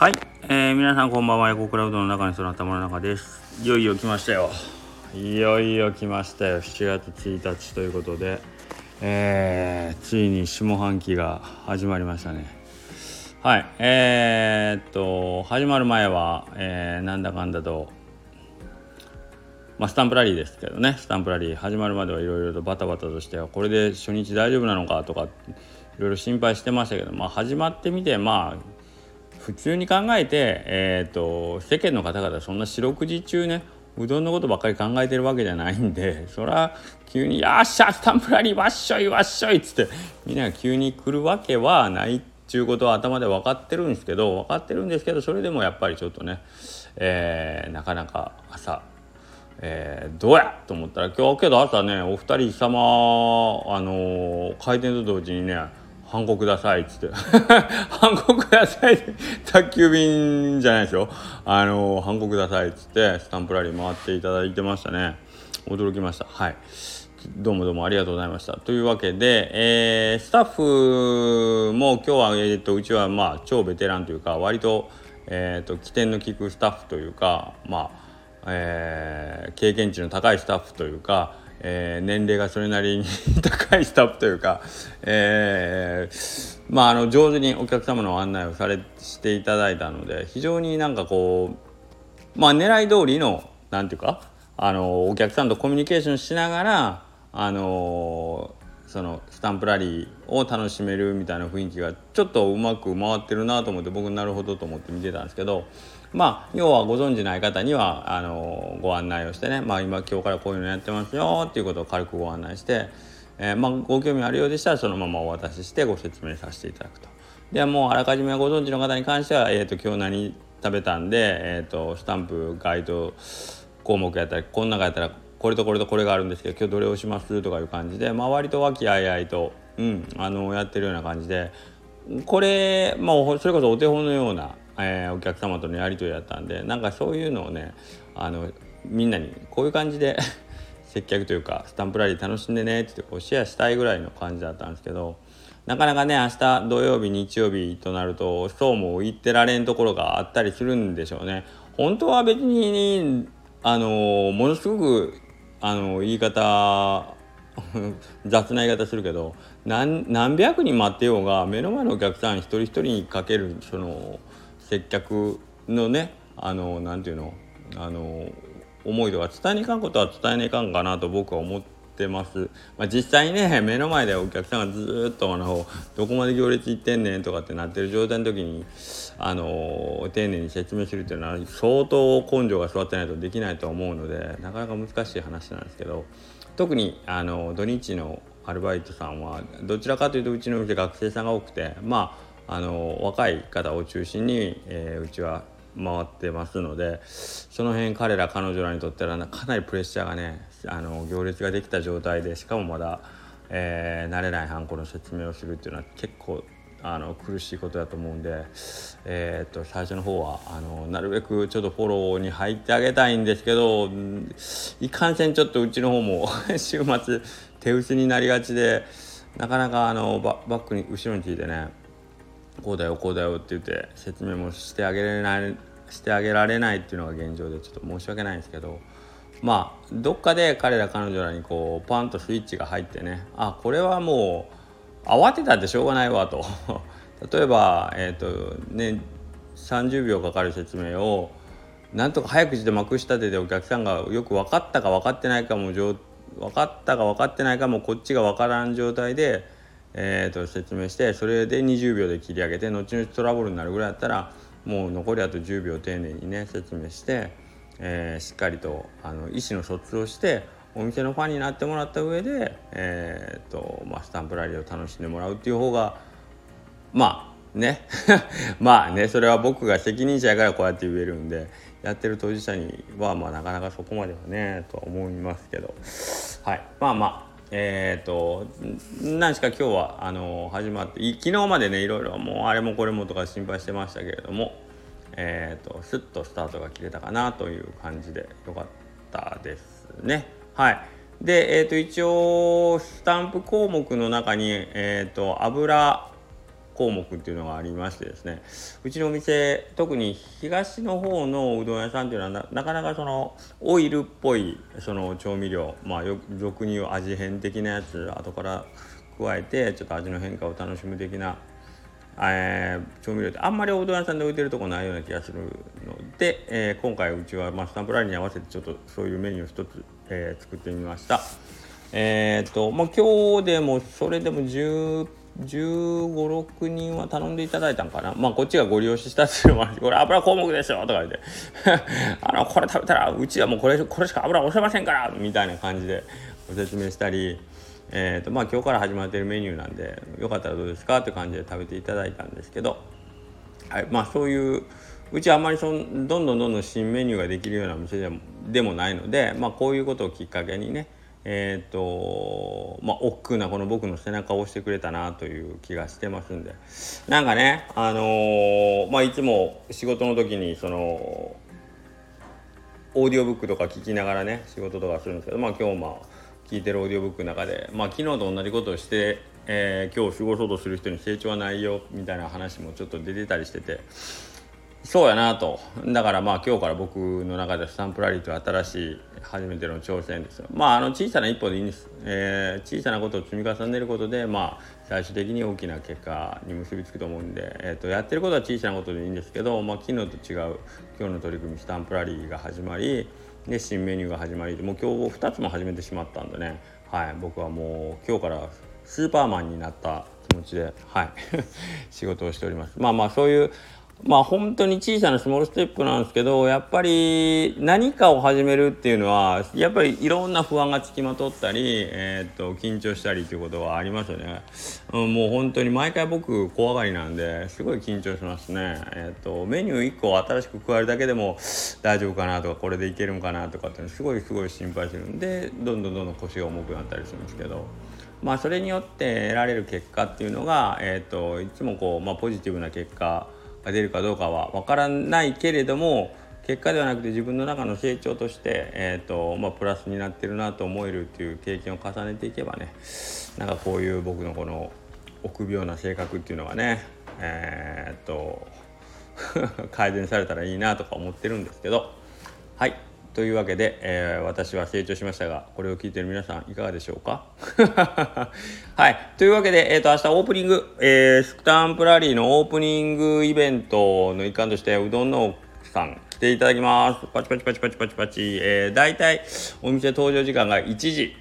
はい、えー、皆さんこんばんは。エコクラウドの中にその頭の中です。いよいよ来ましたよ。いよいよ来ましたよ。7月1日ということで。えー、ついに下半期が始まりましたね。はい。えー、っと始まる前は、えー、なんだかんだとまあ、スタンプラリーですけどね。スタンプラリー始まるまではいろいろとバタバタとしてこれで初日大丈夫なのかとかいろいろ心配してましたけど、まあ、始まってみてまあ普通に考えて、えーと、世間の方々そんな四六時中ねうどんのことばっかり考えてるわけじゃないんでそら急に「よっしゃスタンプラリーわっしょいわっしょい」っつってみんなが急に来るわけはないっちゅうことは頭で分かってるんですけど分かってるんですけどそれでもやっぱりちょっとね、えー、なかなか朝えー、どうやと思ったら今日けど朝ねお二人様あのー、開店と同時にねハンコくださいっつって。ハンコください宅急便じゃないですよ。あのハンコくださいっつってスタンプラリー回っていただいてましたね。驚きました。はい。どうもどうもありがとうございました。というわけで、えー、スタッフも今日は、えーと、うちはまあ超ベテランというか割と,、えーと、起点の利くスタッフというかまあえー、経験値の高いスタッフというか、えー、年齢がそれなりに 高いスタッフというか、えー、まああの上手にお客様の案内をされしていただいたので非常になんかこうまあ狙い通りのなんていうかあのお客さんとコミュニケーションしながらあのそのスタンプラリーを楽しめるみたいな雰囲気がちょっとうまく回ってるなと思って僕なるほどと思って見てたんですけどまあ要はご存じない方にはあのご案内をしてね、まあ、今今日からこういうのやってますよっていうことを軽くご案内して、えー、まあ、ご興味あるようでしたらそのままお渡ししてご説明させていただくと。ではもうあらかじめご存知の方に関しては、えーと、今日何食べたんで、えーと、スタンプガイド項目やったらこん中やったらこれとこれとこれがあるんですけど今日どれをしますとかいう感じで、まあ、割と和気あいあいと、うん、あのやってるような感じでこれ、まあ、それこそお手本のようなえー、お客様とのやり取りだったんでなんかそういうのをねあのみんなにこういう感じで 接客というかスタンプラリー楽しんでねってこうシェアしたいぐらいの感じだったんですけどなかなかね明日土曜日日曜日となるとそうも言ってられんところがあったりするんでしょうね。本当は別にあのものすごくあの言い方 雑な言い方するけど何何百人待ってようが目の前のお客さん一人一人にかけるその接客のねあのなんていうのあの思いとか伝えにいかんことは伝えにいかんかなと僕は思ってます、まあ、実際にね目の前でお客さんがずっとあのどこまで行列行ってんねんとかってなってる状態の時にあの丁寧に説明するっていうのは相当根性が座ってないとできないと思うのでなかなか難しい話なんですけど特にあの土日のアルバイトさんはどちらかというとうちの店学生さんが多くてまああの若い方を中心に、えー、うちは回ってますのでその辺彼ら彼女らにとってはかなりプレッシャーがねあの行列ができた状態でしかもまだ、えー、慣れないハンコの説明をするっていうのは結構あの苦しいことだと思うんで、えー、っと最初の方はあのなるべくちょっとフォローに入ってあげたいんですけどいかんせんちょっとうちの方も 週末手薄になりがちでなかなかあのバックに後ろについてねこうだよこうだよって言って説明もしてあげられないしてあげられないっていうのが現状でちょっと申し訳ないんですけどまあどっかで彼ら彼女らにこうパンとスイッチが入ってねあこれはもう慌てたってしょうがないわと。例えばえっ、ー、とね30秒かかる説明をなんとか早口でまくし立ててお客さんがよく分かったか分かってないかも分かったか分かってないかもこっちが分からん状態でえー、と説明してそれで20秒で切り上げて後々トラブルになるぐらいだったらもう残りあと10秒丁寧にね説明して、えー、しっかりとあの意思の疎通をしてお店のファンになってもらった上で、えーとまあ、スタンプラリーを楽しんでもらうっていう方が まあね。まあねそれは僕が責任者やからこうやって言えるんでやってる当事者にはまあなかなかそこまではねとは思いますけど。はい。まあまあえっ、ー、と何しか今日はあの始まって昨日までねいろいろもうあれもこれもとか心配してましたけれどもえっ、ー、とスッとスタートが切れたかなという感じでよかったですね。はい。でえっ、ー、と一応スタンプ項目の中にえっ、と油項目っていうのがありましてですねうちのお店特に東の方のうどん屋さんっていうのはなかなかそのオイルっぽいその調味料まあ俗に言う味変的なやつ後から加えてちょっと味の変化を楽しむ的な、えー、調味料ってあんまりおうどん屋さんで置いてるとこないような気がするので、えー、今回うちは、まあ、スタンプラリーに合わせてちょっとそういうメニューを一つ、えー、作ってみました。えっ、とまあ今日でもそれでも10 1516人は頼んでいただいたんかな。まあ、こっちがご利用ししたっていうのもあるし これ油項目ですよとか言って あの、これ食べたら、うちはもうこれ、これしか油押せませんからみたいな感じでご説明したり、えっ、ー、と、まあ、今日から始まってるメニューなんで、よかったらどうですかって感じで食べていただいたんですけど、はい、まあ、そういう、うちはあんまりそのどんどんどんどん新メニューができるような店でもでもないので、まあ、こういうことをきっかけにねえーとまあ億劫なこの僕の背中を押してくれたなという気がしてますんで。なんかねあのー、まあいつも仕事の時にそのオーディオブックとか聞きながらね仕事とかするんですけどまあ今日も聞いてるオーディオブックの中でまあ昨日と同じことをして、えー、今日過ごそうとする人に成長はないよみたいな話もちょっと出てたりしてて。そうやなと。だからまあ今日から僕の中でスタンプラリーという新しい初めての挑戦ですまああの小さな一歩でいいんです、えー、小さなことを積み重ねることでまあ最終的に大きな結果に結びつくと思うんで、えーと、やってることは小さなことでいいんですけど、まあ、昨日と違う今日の取り組みスタンプラリーが始まりで新メニューが始まりもう今日2つも始めてしまったんでね、はい、僕はもう今日からスーパーマンになった気持ちで、はい、仕事をしております。まあまあそういうまあ本当に小さなスモールステップなんですけどやっぱり何かを始めるっていうのはやっぱりいろんな不安がつきまとったり、えー、っと緊張したりということはありますよね、うん、もう本当に毎回僕怖がりなんですごい緊張しますね、えー、っとメニュー1個新しく加えるだけでも大丈夫かなとかこれでいけるんかなとかってすごいすごい心配するんでどんどんどんどん腰が重くなったりするんですけど。まあ、それによって得られる結果っていうのが、えー、といつもこう、まあ、ポジティブな結果が出るかどうかは分からないけれども結果ではなくて自分の中の成長として、えーとまあ、プラスになってるなと思えるっていう経験を重ねていけばねなんかこういう僕のこの臆病な性格っていうのがねえー、っ と改善されたらいいなとか思ってるんですけど。はい。というわけで、えー、私は成長しましたがこれを聞いてる皆さんいかがでしょうか？はい。というわけで、えーと、明日オープニング、えー、スクタンプラリーのオープニングイベントの一環としてうどんのさん来ていただきます。パチパチパチパチパチパチ、えー、大体お店登場時間が1時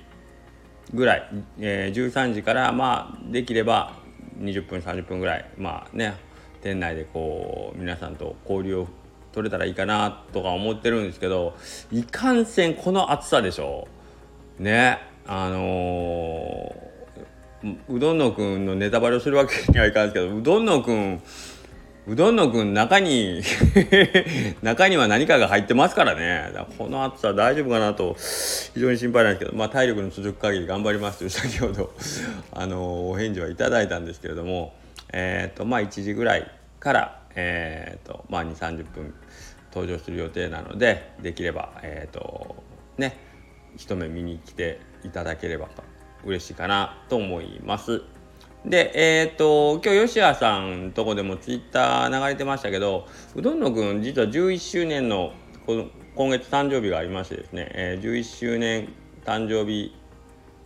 ぐらい、えー、13時からまあできれば20分30分ぐらいまあね店内でこう皆さんと交流を取れたらいいかなとか思ってるんですけどいかんせんこの暑さでしょ。ねあのー、うどんのくんのネタバレをするわけにはいかんすけどうどんのくんうどんのくん中に 中には何かが入ってますからね。この暑さ大丈夫かなと非常に心配なんですけど、まあ、体力の続く限り頑張りますという先ほど、あの、お返事はいただいたんですけれどもえっ、とまあ1時ぐらいからえーとまあ、2 3 0分登場する予定なのでできれば、えーとね、一目見に来ていただければと嬉しいかなと思います。で、えっ、ー、と、今日吉谷さんとこでもツイッター流れてましたけど、うどんのくん実は11周年の今月誕生日がありましてですね、えー、11周年誕生日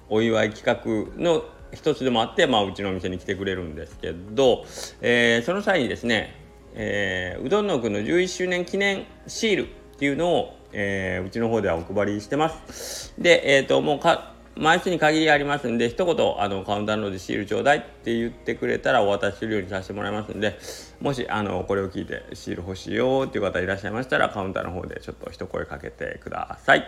お祝い企画の一つでもあって、まあ、うちのお店に来てくれるんですけど、えー、その際にですね、えー、うどんのくんの11周年記念シールっていうのを、えー、うちの方ではお配りしてます。で、えっ、ー、と、もうか、枚数に限りありますんで、一言、あの、カウンターのでシールちょうだいって言ってくれたらお渡しするようにさせてもらいますんで、もし、あの、これを聞いてシール欲しいよっていう方いらっしゃいましたら、カウンターの方でちょっと一声かけてください。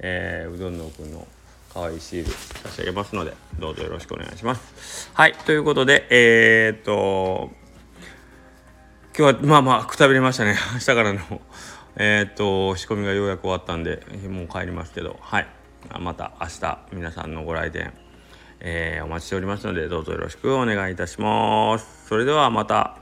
えー、うどんのくんの可愛いシール差し上げますので、どうぞよろしくお願いします。はい、ということで、えー、っと、今日はまあまあくたびれましたね。明日からの。えっと仕込みがようやく終わったんでもう帰りますけど。はい。また明日皆さんのご来店、えー、お待ちしておりますのでどうぞよろしくお願いいたします。それではまた。